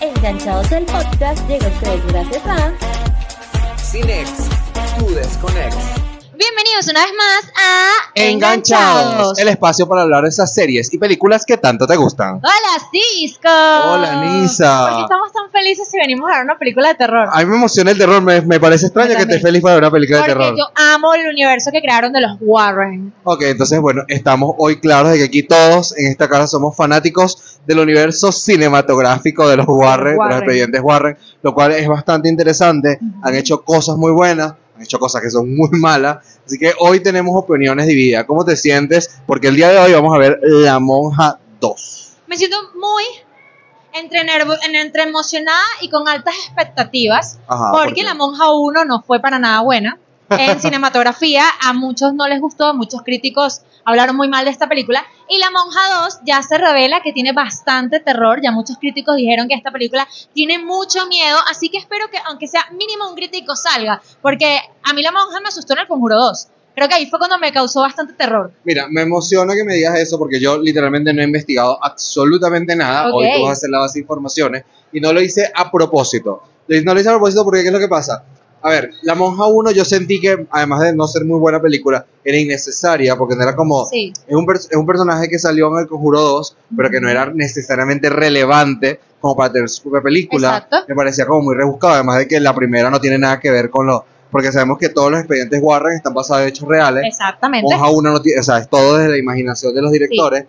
Enganchados el podcast llega a ustedes gracias a Cinex, tu desconex. Bienvenidos una vez más a Enganchados, el espacio para hablar de esas series y películas que tanto te gustan. Hola, Cisco. Hola, Nisa. ¿Por qué estamos tan felices si venimos a ver una película de terror? A mí me emociona el terror, me, me parece extraño que estés feliz para ver una película de Porque terror. yo amo el universo que crearon de los Warren. Ok, entonces bueno, estamos hoy claros de que aquí todos en esta casa somos fanáticos del universo cinematográfico de los Warren, de Warren. los expedientes Warren, lo cual es bastante interesante. Han hecho cosas muy buenas, han hecho cosas que son muy malas, así que hoy tenemos opiniones divididas. ¿Cómo te sientes? Porque el día de hoy vamos a ver La Monja 2. Me siento muy entre, nervo- en- entre emocionada y con altas expectativas. Ajá, porque ¿por? La Monja 1 no fue para nada buena. En cinematografía a muchos no les gustó, muchos críticos hablaron muy mal de esta película. Y La Monja 2 ya se revela que tiene bastante terror, ya muchos críticos dijeron que esta película tiene mucho miedo, así que espero que aunque sea mínimo un crítico salga, porque a mí La Monja me asustó en El Conjuro 2. Creo que ahí fue cuando me causó bastante terror. Mira, me emociona que me digas eso porque yo literalmente no he investigado absolutamente nada. Ok. Hoy tú vas a hacer la base de informaciones y no lo hice a propósito. No lo hice a propósito porque ¿qué es lo que pasa? A ver, La Monja 1 yo sentí que, además de no ser muy buena película, era innecesaria porque no era como... Sí. Es un, es un personaje que salió en El Conjuro 2, pero que no era necesariamente relevante como para tener su propia película. Exacto. Me parecía como muy rebuscado, además de que la primera no tiene nada que ver con lo... Porque sabemos que todos los expedientes Warren están basados en hechos reales. Exactamente. Monja 1 no tiene, o sea, es todo desde la imaginación de los directores.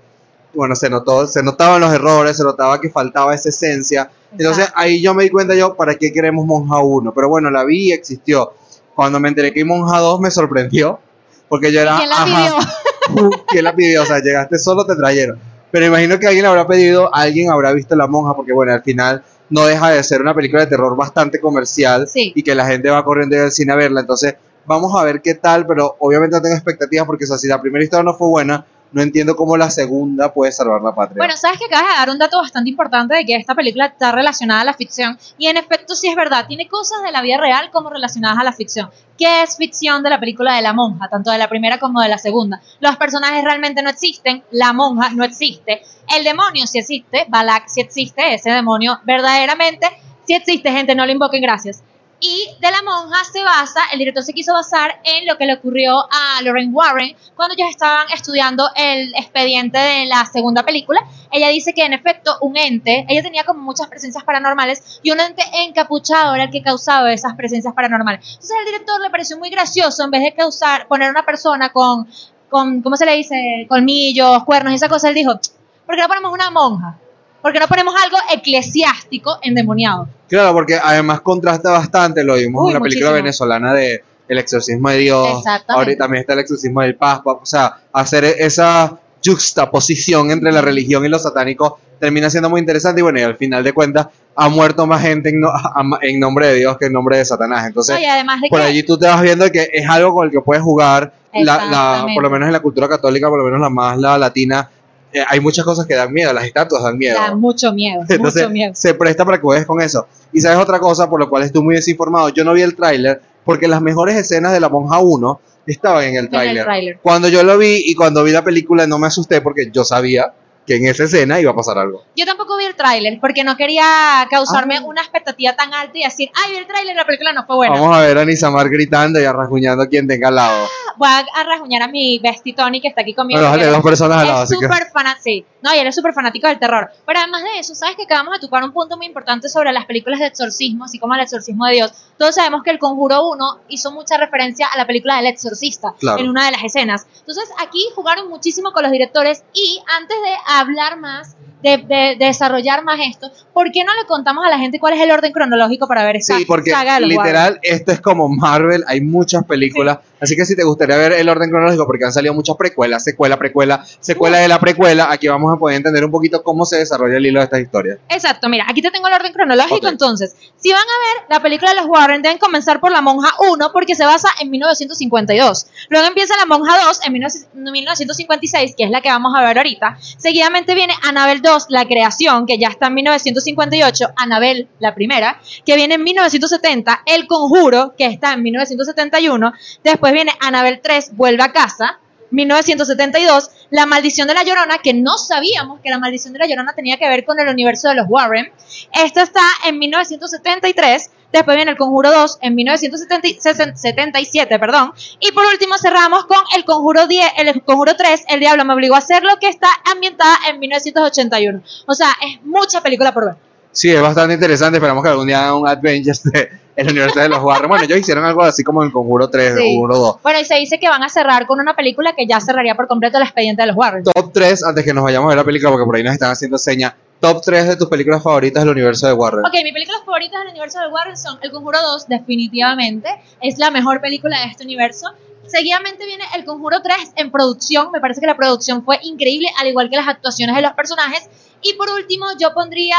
Bueno, se notó, se notaban los errores, se notaba que faltaba esa esencia. Entonces Exacto. ahí yo me di cuenta yo, ¿para qué queremos Monja 1? Pero bueno, la vi y existió. Cuando me enteré que Monja 2 me sorprendió, porque yo era... ¿Quién la pidió? ¿Quién la pidió? O sea, llegaste solo, te trajeron. Pero imagino que alguien habrá pedido, alguien habrá visto La Monja, porque bueno, al final no deja de ser una película de terror bastante comercial Sí. y que la gente va corriendo del cine a verla. Entonces, vamos a ver qué tal, pero obviamente no tengo expectativas porque o sea, si la primera historia no fue buena, no entiendo cómo la segunda puede salvar la patria. Bueno, sabes que acabas de dar un dato bastante importante de que esta película está relacionada a la ficción y en efecto sí es verdad, tiene cosas de la vida real como relacionadas a la ficción. ¿Qué es ficción de la película de la monja, tanto de la primera como de la segunda? Los personajes realmente no existen, la monja no existe, el demonio sí existe, Balak sí existe, ese demonio verdaderamente sí existe, gente, no lo invoquen, gracias. Y de la monja se basa, el director se quiso basar en lo que le ocurrió a Lorraine Warren cuando ellos estaban estudiando el expediente de la segunda película. Ella dice que en efecto un ente, ella tenía como muchas presencias paranormales y un ente encapuchado era el que causaba esas presencias paranormales. Entonces al director le pareció muy gracioso en vez de causar, poner una persona con, con ¿cómo se le dice? Colmillos, cuernos y esa cosa, él dijo, ¿por qué no ponemos una monja? ¿Por qué no ponemos algo eclesiástico endemoniado? Claro, porque además contrasta bastante, lo vimos Uy, en la película muchísimo. venezolana de El exorcismo de Dios. Exactamente. Ahorita también está el exorcismo del Papa. O sea, hacer esa juxtaposición entre la religión y lo satánico termina siendo muy interesante y bueno, y al final de cuentas ha muerto más gente en, no- en nombre de Dios que en nombre de Satanás. Entonces, No, y además de por que... allí tú te vas viendo que es algo con el que puedes jugar, la, la- por lo menos en la cultura católica, por lo menos la más la latina, eh, hay muchas cosas que dan miedo, las estatuas dan miedo. Da mucho miedo, Entonces, mucho miedo. se presta para que juegues con eso. Y sabes otra cosa, por lo cual estoy muy desinformado, yo no vi el tráiler, porque las mejores escenas de La Monja 1 estaban en el tráiler. Cuando yo lo vi y cuando vi la película no me asusté porque yo sabía que en esa escena iba a pasar algo. Yo tampoco vi el tráiler porque no quería causarme Ah. una expectativa tan alta y decir, ay, vi el tráiler, la película no fue buena. Vamos a ver a Nisamar gritando y arrajuñando a quien tenga al lado. Voy a, rasguñar a mi bestie Tony que está aquí conmigo. Bueno, dos personas al lado, es así que... fanático, sí. No, y él es súper fanático del terror. Pero además de eso, ¿sabes que acabamos de tocar un punto muy importante sobre las películas de exorcismo, así como el exorcismo de Dios? Todos sabemos que el Conjuro 1 hizo mucha referencia a la película del exorcista Claro. en una de las escenas. Entonces, aquí jugaron muchísimo con los directores y antes de hablar más, de, de- de desarrollar más esto, ¿por qué no le contamos a la gente cuál es el orden cronológico para ver esta Sí, porque saga de los literal, esto es como Marvel, hay muchas películas, así que si te gustaría ver el orden cronológico, porque han salido muchas precuelas, secuela, precuela, secuela de la precuela, aquí vamos a poder entender un poquito cómo se desarrolla el hilo de estas historias. Exacto, mira, aquí te tengo el orden cronológico, Ok. entonces, si van a ver la película de los Warren, deben comenzar por La Monja 1, porque se basa en 1952. Luego empieza La Monja 2 en 19 1956, que es la que vamos a ver ahorita. Seguidamente viene Annabelle 2, La Creación, que ya está en 1958, Anabel, la primera, que viene en 1970, El Conjuro, que está en 1971, después viene Anabel 3, Vuelve a casa, 1972, La Maldición de la Llorona, que no sabíamos que La Maldición de la Llorona tenía que ver con el universo de los Warren. Esta está en 1973, después viene El Conjuro 2 en 1977, perdón, y por último cerramos con El Conjuro 10, El Conjuro 3, El Diablo me obligó a hacerlo, que está ambientada en 1981. O sea, es mucha película por ver. Sí, es bastante interesante. Esperamos que algún día hagan un Adventures de el universo de los Warren. Bueno, ellos hicieron algo así como el Conjuro 3, el Sí. Conjuro 2. Bueno, y se dice que van a cerrar con una película que ya cerraría por completo el expediente de los Warren. Top 3, antes que nos vayamos a ver la película, porque por ahí nos están haciendo señas. Top 3 de tus películas favoritas del universo de Warren. Ok, mis películas favoritas del universo de Warren son El Conjuro 2, definitivamente. Es la mejor película de este universo. Seguidamente viene El Conjuro 3 en producción. Me parece que la producción fue increíble, al igual que las actuaciones de los personajes. Y por último, yo pondría.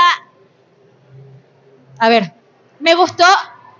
A ver, me gustó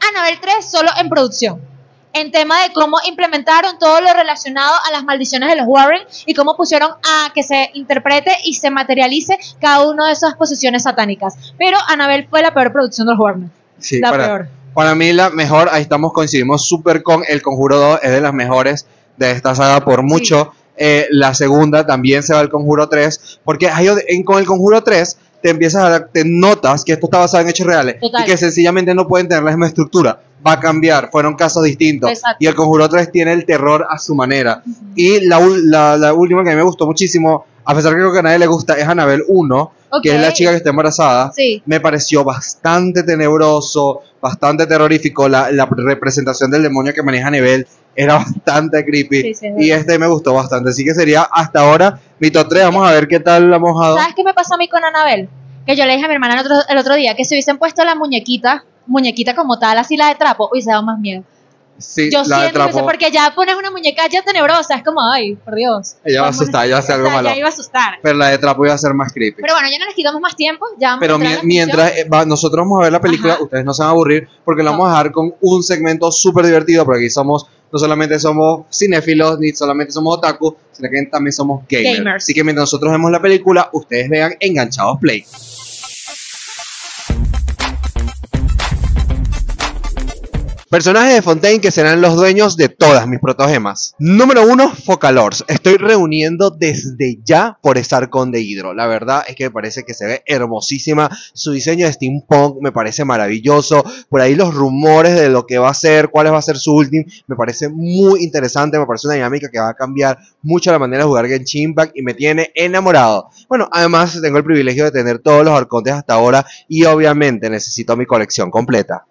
Annabelle 3 solo en producción. En tema de cómo implementaron todo lo relacionado a las maldiciones de los Warren y cómo pusieron a que se interprete y se materialice cada una de esas posiciones satánicas. Pero Annabelle fue la peor producción de los Warren. Sí, la para, peor. para mí la mejor, ahí estamos, coincidimos súper con El Conjuro 2, es de las mejores de esta saga por mucho. Eh, la segunda también se va al Conjuro 3, porque ahí en- con El Conjuro 3 te empiezas a dar, te notas que esto está basado en hechos reales Total. y que sencillamente no pueden tener la misma estructura. Va a cambiar, fueron casos distintos. Exacto. Y El Conjuro 3 tiene el terror a su manera. Y la, la, la última que a mí me gustó muchísimo, a pesar que creo que a nadie le gusta, es Anabel 1, que es la chica que está embarazada Sí. me pareció bastante tenebroso, bastante terrorífico. La, la representación del demonio que maneja Nebel era bastante creepy. Sí, sí, es y este me gustó bastante. Así que sería hasta ahora mi top 3. Vamos a ver qué tal la dado. ¿Sabes qué me pasó a mí con Anabel? Que yo le dije a mi hermana el otro, el otro día que si hubiesen puesto la muñequita, muñequita como tal, así la de trapo, hubiese dado más miedo. Sí, Yo la siento que porque ya pones una muñeca ya tenebrosa, es como, ay, por Dios. Ella va a asustar, ella va a hacer algo malo. Ya iba a asustar. Pero la de trapo iba a ser más creepy. Pero bueno, ya no les quitamos más tiempo, ya vamos Pero a mi- mientras eh, va- nosotros vamos a ver la película, Ajá. ustedes no se van a aburrir porque la No. vamos a dejar con un segmento súper divertido porque aquí somos, no solamente somos cinéfilos ni solamente somos otaku, sino que también somos gamers. Gamers. Así que mientras nosotros vemos la película, ustedes vean Enganchados Play. Personajes de Fontaine que serán los dueños de todas mis protogemas. Número uno, Focalors. Estoy reuniendo desde ya por ese arcón de hidro. La verdad es que me parece que se ve hermosísima. Su diseño de steampunk me parece maravilloso. Por ahí los rumores de lo que va a ser, cuál va a ser su último, me parece muy interesante. Me parece una dinámica que va a cambiar mucho la manera de jugar Genshin Impact y me tiene enamorado. Bueno, además tengo el privilegio de tener todos los arcontes hasta ahora y obviamente necesito mi colección completa.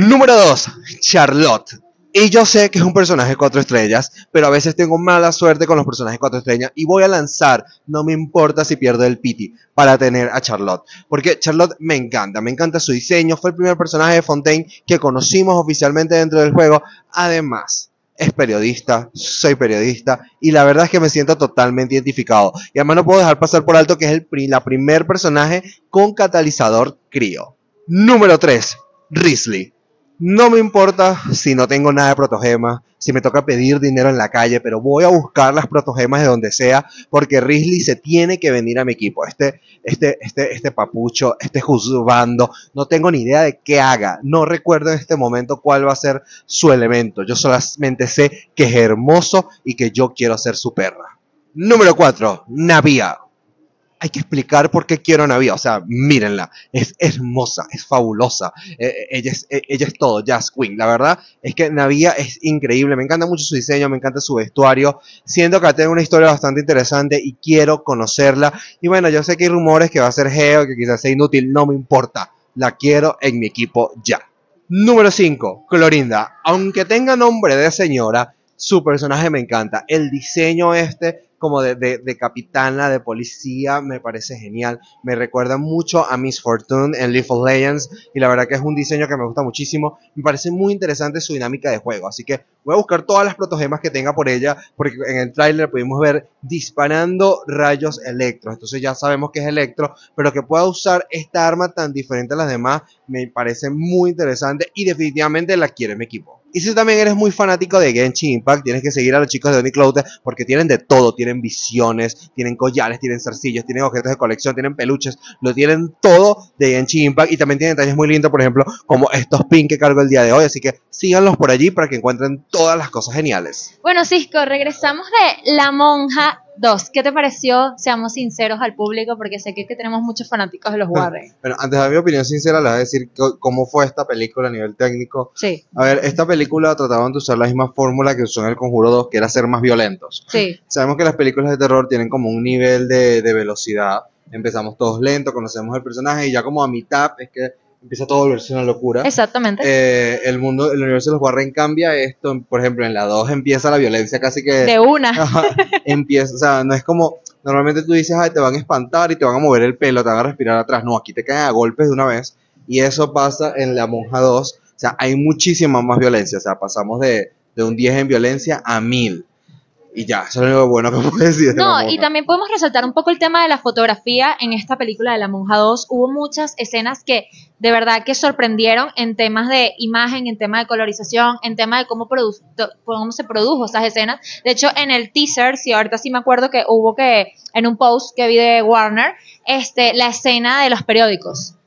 Número 2, Charlotte. Y yo sé que es un personaje 4 estrellas, pero a veces tengo mala suerte con los personajes 4 estrellas y voy a lanzar, no me importa si pierdo el piti, para tener a Charlotte. Porque Charlotte me encanta, me encanta su diseño, fue el primer personaje de Fontaine que conocimos oficialmente dentro del juego. Además, es periodista, soy periodista y la verdad es que me siento totalmente identificado. Y además no puedo dejar pasar por alto que es el la primer personaje con catalizador crío. Número 3, Risley. No me importa si no tengo nada de protogema, si me toca pedir dinero en la calle, pero voy a buscar las protogemas de donde sea, porque Risley se tiene que venir a mi equipo. Este, este, este, este papucho, este juzgando, no tengo ni idea de qué haga. No recuerdo en este momento cuál va a ser su elemento. Yo solamente sé que es hermoso y que yo quiero ser su perra. Número 4, Navia. Hay que explicar por qué quiero a. O sea, mírenla. Es hermosa, es fabulosa. Eh, ella, es, eh, ella es todo, Jazz Queen. La verdad es que Navia es increíble. Me encanta mucho su diseño, me encanta su vestuario. Siento que tiene una historia bastante interesante y quiero conocerla. Y bueno, yo sé que hay rumores que va a ser geo, que quizás sea inútil. No me importa. La quiero en mi equipo ya. Número 5, Clorinda. Aunque tenga nombre de señora, su personaje me encanta. El diseño este, como de, de- capitana, de policía, me parece genial. Me recuerda mucho a Miss Fortune en League of Legends. Y la verdad que es un diseño que me gusta muchísimo. Me parece muy interesante su dinámica de juego. Así que voy a buscar todas las protogemas que tenga por ella. Porque en el tráiler pudimos ver disparando rayos electro. Entonces ya sabemos que es electro. Pero que pueda usar esta arma tan diferente a las demás me parece muy interesante y definitivamente la quiero en mi equipo. Y si también eres muy fanático de Genshin Impact, tienes que seguir a los chicos de Unicloud porque tienen de todo. Tienen visiones, tienen collares, tienen zarcillos, tienen objetos de colección, tienen peluches. Lo tienen todo de Genshin Impact. Y también tienen detalles muy lindos, por ejemplo, como estos pins que cargo el día de hoy. Así que síganlos por allí para que encuentren todas las cosas geniales. Bueno, Cisco, regresamos de La Monja 2. ¿Qué te pareció? Seamos sinceros al público porque sé que, que tenemos muchos fanáticos de los Warren. Bueno, antes de dar mi opinión sincera, les voy a decir cómo fue esta película a nivel técnico. Sí, A ver, esta película trataban de usar la misma fórmula que usó en El Conjuro 2, que era ser más violentos. sí. Sabemos que las películas de terror tienen como un nivel de, de velocidad. Empezamos todos lentos, conocemos el personaje y ya como a mitad es que empieza todo a volverse una locura. Exactamente. Eh, el mundo, el universo de los Warren cambia esto. Por ejemplo, en la 2 empieza la violencia casi que... de una. Empieza, o sea, no es como, normalmente tú dices, ay, te van a espantar y te van a mover el pelo, te van a respirar atrás. No, aquí te caen a golpes de una vez. Y eso pasa en La Monja 2. O sea, hay muchísima más violencia. O sea, pasamos de, de un 10 en violencia a 1000. Y ya, eso es lo bueno que puedo decir. de No, y también podemos resaltar un poco el tema de la fotografía en esta película de La Monja 2. Hubo muchas escenas que de verdad que sorprendieron en temas de imagen, en temas de colorización, en temas de cómo, cómo se produjo esas escenas. De hecho, en el teaser, si ahorita sí me acuerdo que hubo que, en un post que vi de Warner, este, la escena de los periódicos.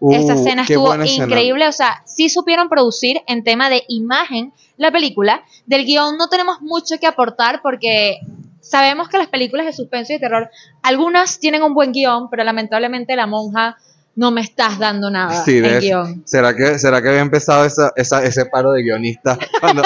Uh, Esa escena estuvo escena. increíble, o sea, sí supieron producir en tema de imagen la película. Del guion no tenemos mucho que aportar porque sabemos que las películas de suspenso y de terror, algunas tienen un buen guion, pero lamentablemente La Monja no me estás dando nada Sí, en guion. ¿Será que, ¿Será que había empezado esa, esa- ese paro de guionistas cuando,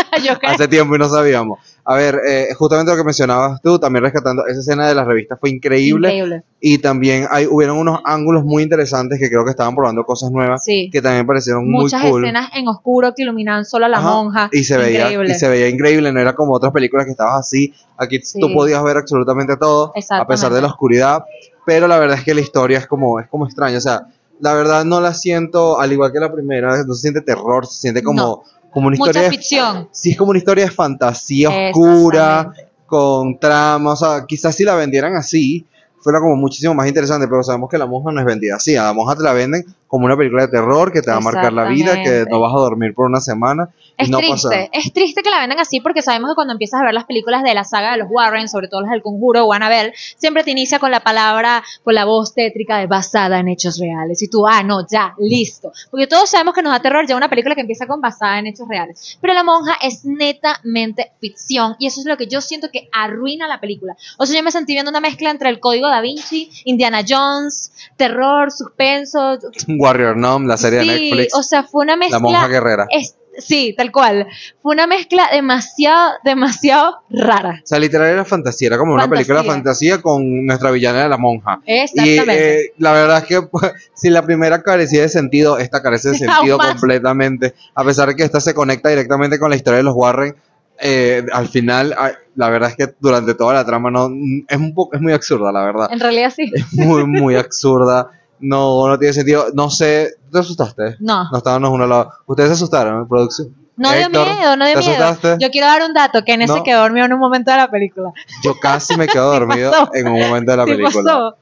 hace tiempo y no sabíamos? A ver, eh, justamente lo que mencionabas tú, también rescatando esa escena de la revista fue increíble. Increíble. Y también hay, hubieron unos ángulos muy interesantes que creo que estaban probando cosas nuevas Sí. que también parecieron Muchas muy cool. escenas en oscuro que iluminaban solo a la Ajá, monja. Y se, veía, Increíble. y se veía increíble, no era como otras películas que estabas así. Aquí Sí. tú podías ver absolutamente todo, a pesar de la oscuridad. Pero la verdad es que la historia es como, es como extraña. O sea, la verdad no la siento, al igual que la primera, no se siente terror, se siente como, No. como una historia. Mucha de- ficción. sí, es como una historia de fantasía oscura, con trama. O sea, quizás si la vendieran así, fuera como muchísimo más interesante, pero sabemos que la monja no es vendida así. A la monja te la venden como una película de terror que te va a marcar la vida, que no vas a dormir por una semana. y Es no triste, pasa. es triste que la vendan así porque sabemos que cuando empiezas a ver las películas de la saga de los Warren, sobre todo las del Conjuro o Annabelle, siempre te inicia con la palabra, con la voz tétrica de basada en hechos reales. Y tú, ah, no, ya, listo. Porque todos sabemos que nos da terror ya una película que empieza con basada en hechos reales. Pero La Monja es netamente ficción y eso es lo que yo siento que arruina la película. O sea, yo me sentí viendo una mezcla entre el Código Da Vinci, Indiana Jones, terror, suspenso. Warrior Nom, la serie de Sí, Netflix, o sea, fue una mezcla La monja guerrera. es, sí, tal cual. Fue una mezcla demasiado, demasiado rara. O sea, literal era fantasía, era como una Fantasía. película de fantasía con nuestra villana de la monja. Y Exactamente. eh, la verdad es que pues, si la primera carecía de sentido, esta carece de sentido completamente. A pesar de que esta se conecta directamente con la historia de los Warren, eh, al final, la verdad es que durante toda la trama no es, un poco, es muy absurda, la verdad. en realidad sí. Es muy, muy absurda. No, no tiene sentido. No sé, ¿te asustaste? No, No estábamos uno al lado. ¿Ustedes se asustaron en producción? no dio Héctor, miedo, no dio ¿te miedo. asustaste? Yo quiero dar un dato, que en ese No. quedó dormido en un momento de la película. Yo casi me quedo dormido en un momento de la ¿Qué película. pasó?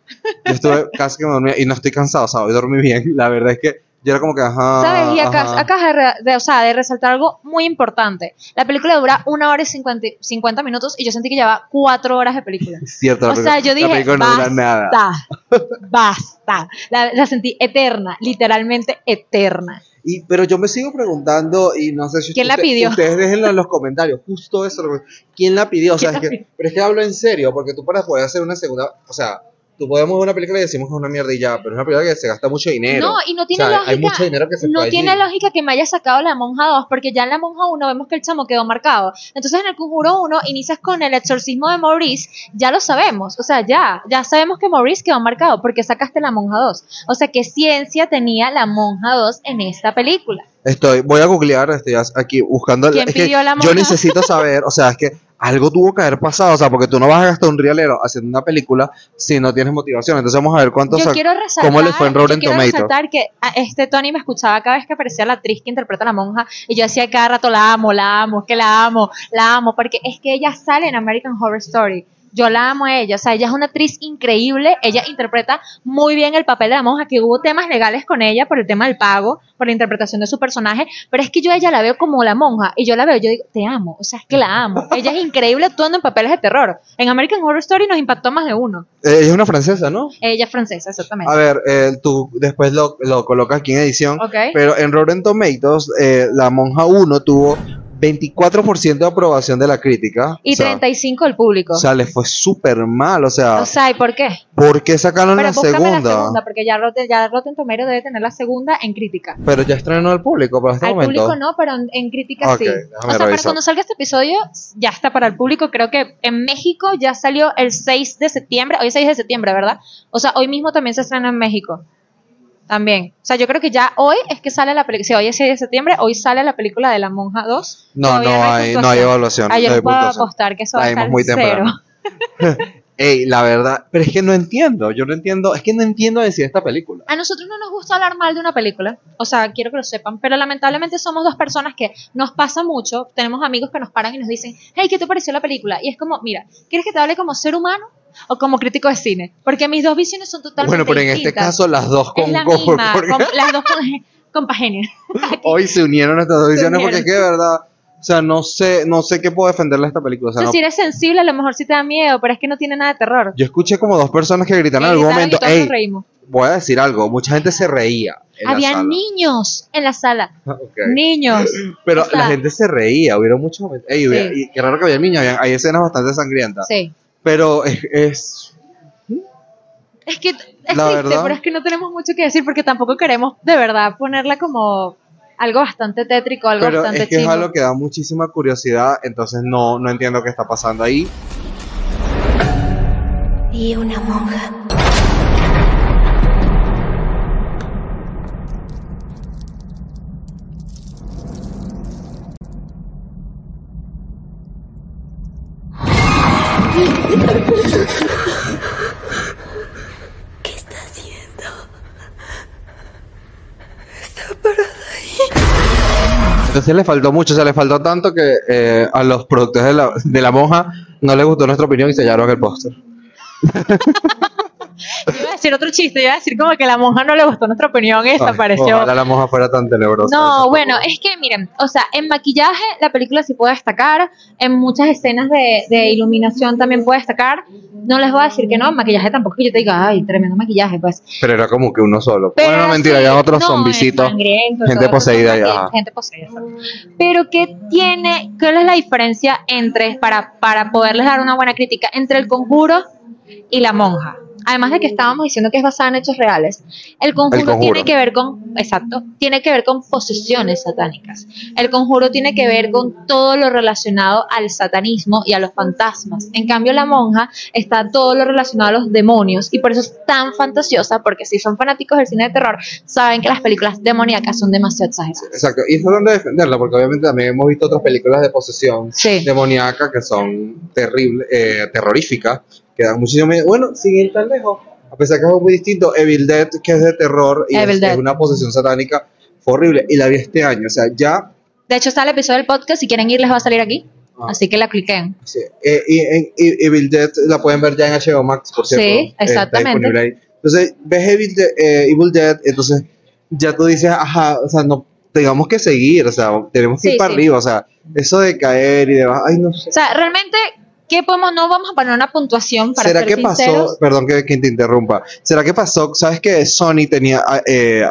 Yo estuve casi que me dormía y no estoy cansado, o sea, hoy dormí bien. La verdad es que yo era como que, ajá. ¿Sabes? Y acá, ajá. acá de, de- o sea, de resaltar algo muy importante. La película dura una hora y 50, 50 minutos y yo sentí que llevaba cuatro horas de película. Cierto, la O sea, yo la dije, película no dura nada. basta, basta. La, la sentí eterna, literalmente eterna. Y, pero yo me sigo preguntando, y no sé si ¿Quién la usted- pidió? ustedes déjenlo en los comentarios, justo eso. ¿Quién la pidió? O sea, ¿Quién es la que, pero es que hablo en serio, porque tú para poder hacer una segunda, o sea, tú podemos ver una película y decimos que es una mierda y ya, pero es una película que se gasta mucho dinero. No, y no tiene o sea, lógica. hay mucho dinero que se no allí. tiene lógica que me haya sacado la monja 2, porque ya en la monja 1 vemos que el chamo quedó marcado. Entonces en el conjuro 1 inicias con el exorcismo de Maurice, ya lo sabemos, o sea, ya, ya sabemos que Maurice quedó marcado porque sacaste la monja 2. O sea, ¿qué ciencia tenía la monja 2 en esta película? Estoy, voy a googlear, estoy aquí buscando. ¿Quién es que yo necesito saber, o sea, es que algo tuvo que haber pasado, o sea, porque tú no vas a gastar un rialero haciendo una película si no tienes motivación. Entonces vamos a ver cuánto Yo quiero resaltar, ¿Cómo le fue en Rotten quiero Tomatoes? resaltar que este Tony me escuchaba cada vez que aparecía la actriz que interpreta a la monja y yo decía cada rato la amo, la amo, es que la amo, la amo, porque es que ella sale en American Horror Story. Yo la amo a ella, o sea, ella es una actriz increíble, ella interpreta muy bien el papel de la monja, que hubo temas legales con ella por el tema del pago, por la interpretación de su personaje, pero es que yo a ella la veo como la monja, y yo la veo, yo digo, te amo, o sea, es que la amo. Ella es increíble actuando en papeles de terror. En American Horror Story nos impactó más de uno. Eh, ella es una francesa, ¿no? Ella es francesa, exactamente. A ver, eh, tú después lo, lo colocas aquí en edición. Ok. Pero en Rotten Tomatoes, eh, La Monja 1 tuvo 24% de aprobación de la crítica. y o sea, 35 el público. O sea, le fue súper mal. O sea, O sea, ¿y por qué? ¿por qué sacaron Pero la segunda? la segunda, porque ya Rotten, ya Rotten Tomatoes debe tener la segunda en crítica. Pero ya estrenó al público para este Al momento. público no, pero en, en crítica sí. O sea, para cuando salga este episodio, ya está para el público. Creo que en México ya salió el 6 de septiembre. Hoy es 6 de septiembre, ¿verdad? O sea, hoy mismo también se estrena en México. También. O sea, yo creo que ya hoy es que sale la película. Si hoy es 6 de septiembre, hoy sale la película de La Monja 2. No, no hay, no hay evaluación. Yo no hay puedo puntuación. apostar que eso va a estar muy cero. temprano. Ey, la verdad, pero es que no entiendo, yo no entiendo, es que no entiendo decir esta película. A nosotros no nos gusta hablar mal de una película, o sea, quiero que lo sepan, pero lamentablemente somos dos personas que nos pasa mucho, tenemos amigos que nos paran y nos dicen, hey, ¿qué te pareció la película? Y es como, mira, ¿quieres que te hable como ser humano o como crítico de cine? Porque mis dos visiones son totalmente Bueno, pero en este caso las dos con, la con- misma, porque con- las dos con, hoy se unieron estas dos visiones porque es que de verdad, o sea, no sé, no sé qué puedo defenderle a esta película. O sea, no- si eres sensible, a lo mejor sí te da miedo, pero es que no tiene nada de terror. yo escuché como dos personas que gritaron en algún y momento, nos reímos. voy a decir algo, mucha gente se reía. Había niños en la sala, Ok. niños. Pero o sea- la gente se reía, hubieron muchos momentos. Ey, hubiera- Sí. y qué raro que había niños, hay escenas bastante sangrientas. Sí. Pero es, es- Es que es La triste, verdad. pero es que no tenemos mucho que decir porque tampoco queremos de verdad ponerla como algo bastante tétrico, algo pero bastante es que es chimbo. algo que da muchísima curiosidad, entonces no, no entiendo qué está pasando ahí. y una monja. ¿Qué está haciendo? Está parada ahí. Entonces le faltó mucho, o sea, le faltó tanto que eh, a los productores de la, de la monja no les gustó nuestra opinión y sellaron el póster. Decir otro chiste, iba a decir como que la monja no le gustó nuestra opinión y desapareció. Ojalá la monja fuera tan tenebrosa. No, bueno, es que miren, o sea, en maquillaje la película sí puede destacar, en muchas escenas de, de iluminación también puede destacar. No les voy a decir que no, en maquillaje tampoco que yo te diga, ay, tremendo maquillaje, pues. Pero era como que uno solo. Pero bueno, no, mentira, sí, había otros no, sangriento, gente poseída ya. Gente poseída. Pero ¿qué tiene, cuál es la diferencia entre, para, para poderles dar una buena crítica, entre el conjuro y la monja? Además de que estábamos diciendo que es basada en hechos reales, el conjuro, El Conjuro. tiene que ver con, exacto, tiene que ver con posesiones satánicas. El conjuro tiene que ver con todo lo relacionado al satanismo y a los fantasmas. En cambio, la monja está todo lo relacionado a los demonios y por eso es tan fantasiosa, porque si son fanáticos del cine de terror, saben que las películas demoníacas son demasiado exageradas. Exacto, y es tratando de defenderla, porque obviamente también hemos visto otras películas de posesión Sí. demoníaca que son terribles, eh, terroríficas, que dan muchísimo miedo. Bueno, sin ir tan lejos, a pesar que es muy distinto, Evil Dead, que es de terror y es, es una posesión satánica, fue horrible, y la vi este año, o sea, ya... De hecho, está el episodio del podcast. Si quieren ir, les va a salir aquí. ah, Así que la cliquen. sí, eh, y en Evil Dead la pueden ver ya en HBO Max, por cierto. Sí, eh, exactamente. ahí. Entonces, ves Evil, De- eh, Evil Dead, entonces ya tú dices, ajá, o sea, no, tenemos que seguir, o sea, tenemos que Sí, ir para sí. arriba, o sea, eso de caer y demás, ay, no sé. O sea, realmente, ¿qué podemos? No vamos a poner una puntuación para ¿Será ser que sinceros. pasó? Perdón que, que te interrumpa. ¿Será que pasó? ¿Sabes que Sony tenía eh,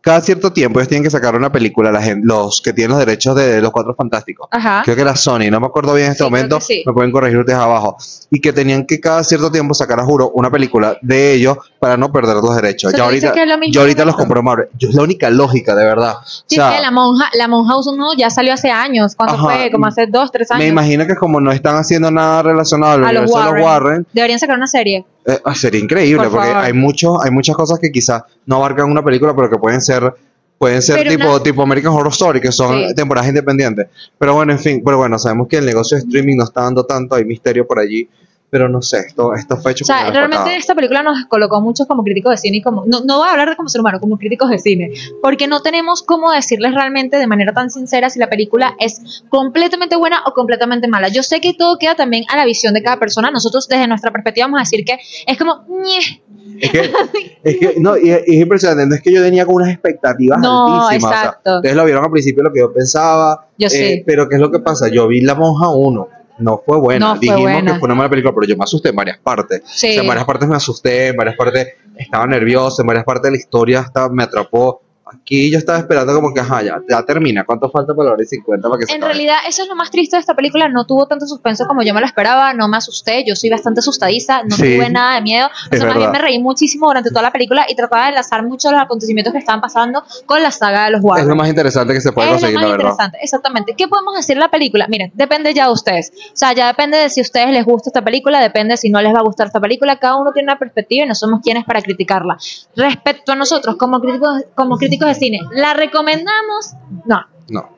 cada cierto tiempo ellos tienen que sacar una película, la gente, los que tienen los derechos de los Cuatro Fantásticos? Ajá. Creo que era Sony, no me acuerdo bien en este Sí, momento, sí. me pueden corregir ustedes abajo. Y que tenían que cada cierto tiempo sacar a juro una película de ellos para no perder los derechos. Ya ahorita, yo ahorita los compró Marvel. Yo, es la única lógica, de verdad. O Sí, sea, es que la monja, la monja usa uno ya salió hace años. ¿Cuándo Ajá. fue? Como hace dos, tres años. me imagino que como no están haciendo nada relacionado al a los universo de los Warren, Deberían sacar una serie. Eh, ah, sería increíble Por porque favor. hay muchos hay muchas cosas que quizás no abarcan una película pero que pueden ser pueden ser Pero tipo una- tipo American Horror Story que son Sí. temporadas independientes pero bueno en fin pero bueno sabemos que el negocio de streaming no está dando tanto hay misterio por allí pero no sé, esto, esto fue hecho O sea, realmente patada. esta película nos colocó muchos como críticos de cine y como, no, no voy a hablar de como ser humano, como críticos de cine, porque no tenemos cómo decirles realmente de manera tan sincera si la película es completamente buena o completamente mala. Yo sé que todo queda también a la visión de cada persona, nosotros desde nuestra perspectiva vamos a decir que es como. Es que, es que no, y es, es impresionante, no es que yo tenía como unas expectativas No, altísimas. o sea, exacto. ustedes lo vieron al principio lo que yo pensaba. Yo eh, sí. Pero ¿qué es lo que pasa? Yo vi La Monja 1. No fue buena. No fue Dijimos buena. que fue una mala película, pero yo me asusté en varias partes. Sí. O sea, en varias partes me asusté, en varias partes estaba nervioso, en varias partes de la historia hasta me atrapó. Aquí yo estaba esperando como que, ajá, ya, ya termina. ¿Cuánto falta para la hora y 50 para que se En acabe? realidad, eso es lo más triste de esta película. No tuvo tanto suspenso como yo me lo esperaba. No me asusté. Yo soy bastante asustadiza. No Sí. tuve nada de miedo. O sea, más bien me reí muchísimo durante toda la película y trataba de enlazar mucho los acontecimientos que estaban pasando con la saga de los Warren. Es lo más interesante que se puede Es lo conseguir, más la verdad. interesante, exactamente. ¿Qué podemos decir de la película? Miren, depende ya de ustedes. O sea, ya depende de si a ustedes les gusta esta película, depende si no les va a gustar esta película. Cada uno tiene una perspectiva y no somos quienes para criticarla. Respecto a nosotros, como críticos, como críticos de cine, ¿la recomendamos? No, No.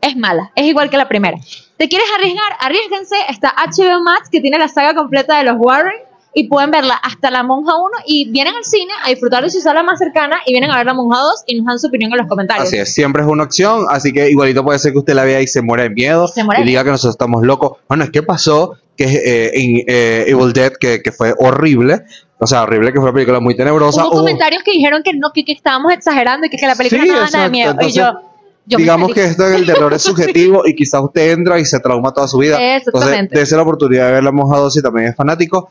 es mala. Es igual que la primera. ¿Te quieres arriesgar? Arriesguense. Está HBO Max, que tiene la saga completa de los Warren. Y pueden verla hasta La Monja 1 y vienen al cine a disfrutar de su sala más cercana y vienen a ver La Monja 2 y nos dan su opinión en los comentarios. Así es, siempre es una opción, así que igualito puede ser que usted la vea y se muera de miedo Se muera y diga que nosotros estamos locos. Bueno, es que pasó que eh, en eh, Evil Dead, que, que fue horrible, o sea, horrible, que fue una película muy tenebrosa. Hubo comentarios que dijeron que no, que, que estábamos exagerando y que, que la película Sí, no daba nada de miedo. y yo, Entonces, yo digamos que esto el terror es subjetivo y quizás usted entra y se trauma toda su vida. Entonces, Exactamente. dése la oportunidad de ver La Monja 2 si también es fanático.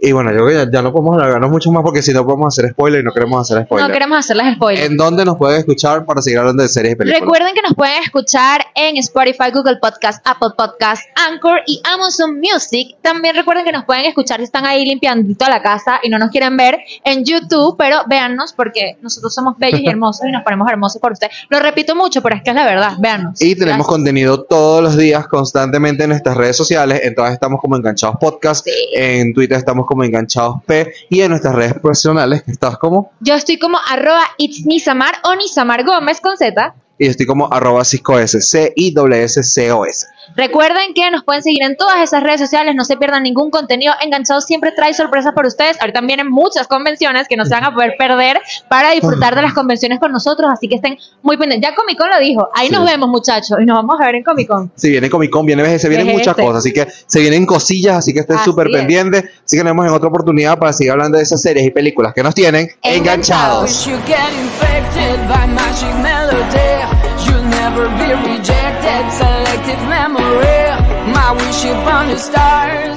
Y bueno, yo creo que ya, ya no podemos alargarnos mucho más porque si no podemos hacer spoiler y no queremos hacer spoiler. no queremos hacerles spoilers. ¿En dónde nos pueden escuchar para seguir hablando de series y películas? Recuerden que nos pueden escuchar en Spotify, Google Podcast, Apple Podcast, Anchor y Amazon Music. También recuerden que nos pueden escuchar si están ahí limpiando toda la casa y no nos quieren ver en YouTube, pero véannos porque nosotros somos bellos y hermosos y nos ponemos hermosos por ustedes. Lo repito mucho, pero es que es la verdad. Véannos. Y tenemos Gracias. contenido todos los días constantemente en nuestras redes sociales. En todas estamos como Enganchados Podcast. Sí. En Twitter estamos como Enganchados P. Y en nuestras redes profesionales, estás como. Yo estoy como arroba it's Nisamar o Nisamar Gómez con Z. Y estoy como arroba ciscos, C-I-S-C-O-S. Recuerden que nos pueden seguir en todas esas redes sociales, no se pierdan ningún contenido. Enganchados siempre trae sorpresas para ustedes. Ahorita vienen muchas convenciones que no se van a poder perder para disfrutar de las convenciones con nosotros, así que estén muy pendientes. Ya Comic Con lo dijo, ahí Sí. nos vemos muchachos y nos vamos a ver en Comic Con. Si viene Comic Con, viene BGS, vienen muchas cosas. Así que se vienen cosillas, así que estén súper es. pendientes. Así que nos vemos en otra oportunidad para seguir hablando de esas series y películas que nos tienen Enganchados. enganchados. collective memory. My wish upon the stars.